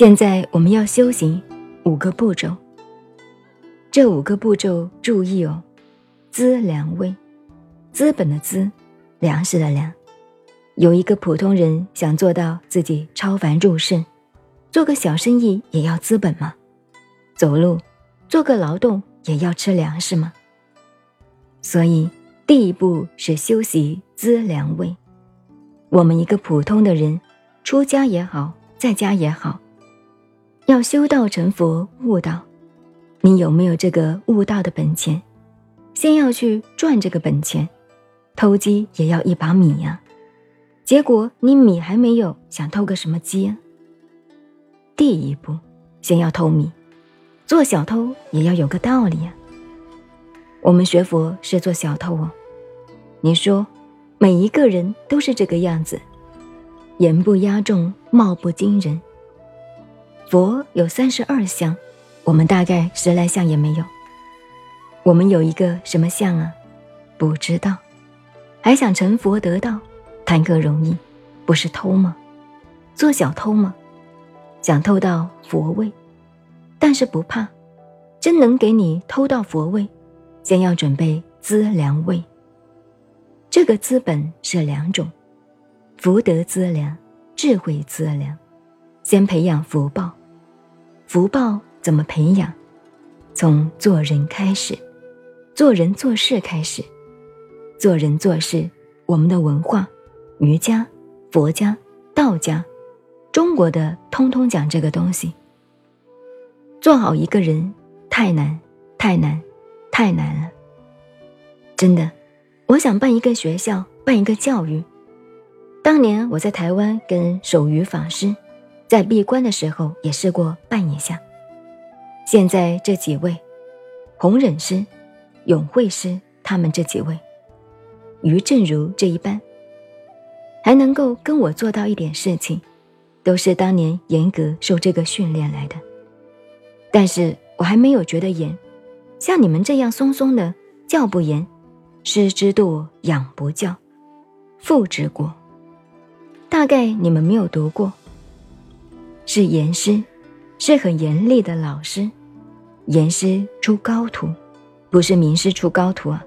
现在我们要修行五个步骤。这五个步骤注意哦，资粮位，资本的资，粮食的粮。有一个普通人想做到自己超凡入圣，做个小生意也要资本吗？走路，做个劳动也要吃粮食吗？所以第一步是修习资粮位。我们一个普通的人，出家也好，在家也好，要修道成佛悟道，你有没有这个悟道的本钱？先要去赚这个本钱，偷鸡也要一把米呀。结果你米还没有，想偷个什么鸡啊？第一步，先要偷米，做小偷也要有个道理呀。我们学佛是做小偷哦，你说？每一个人都是这个样子，言不压众，貌不惊人。佛有三十二相，我们大概十来相也没有。我们有一个什么相啊？不知道，还想成佛得道，谈何容易？不是偷吗？做小偷吗？想偷到佛位，但是不怕，真能给你偷到佛位，先要准备资粮位。这个资本是两种，福德资粮、智慧资粮。先培养福报，福报怎么培养？从做人开始，做人做事开始。做人做事，我们的文化，儒家、佛家、道家，中国的通通讲这个东西。做好一个人太难，太难，太难了，真的。我想办一个学校，办一个教育。当年我在台湾跟守愚法师在闭关的时候，也试过办一下。现在这几位，弘忍师、永慧师，他们这几位，于正如这一般，还能够跟我做到一点事情，都是当年严格受这个训练来的。但是我还没有觉得严，像你们这样松松的，教不严。师之惰，养不教，父之过。大概你们没有读过，是严师，是很严厉的老师。严师出高徒，不是名师出高徒啊。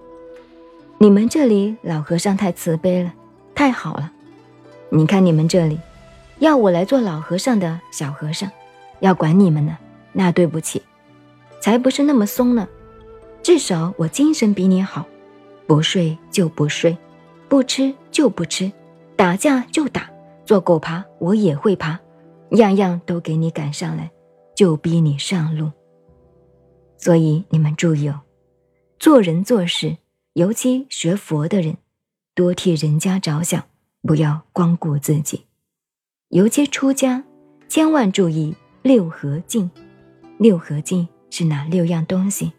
你们这里老和尚太慈悲了，太好了。你看你们这里，要我来做老和尚的小和尚，要管你们呢，那对不起，才不是那么松呢。至少我精神比你好。不睡就不睡，不吃就不吃，打架就打，做狗爬我也会爬，样样都给你赶上来，就逼你上路。所以你们注意哦，做人做事，尤其学佛的人，多替人家着想，不要光顾自己。尤其出家，千万注意六合敬。六合敬是哪六样东西？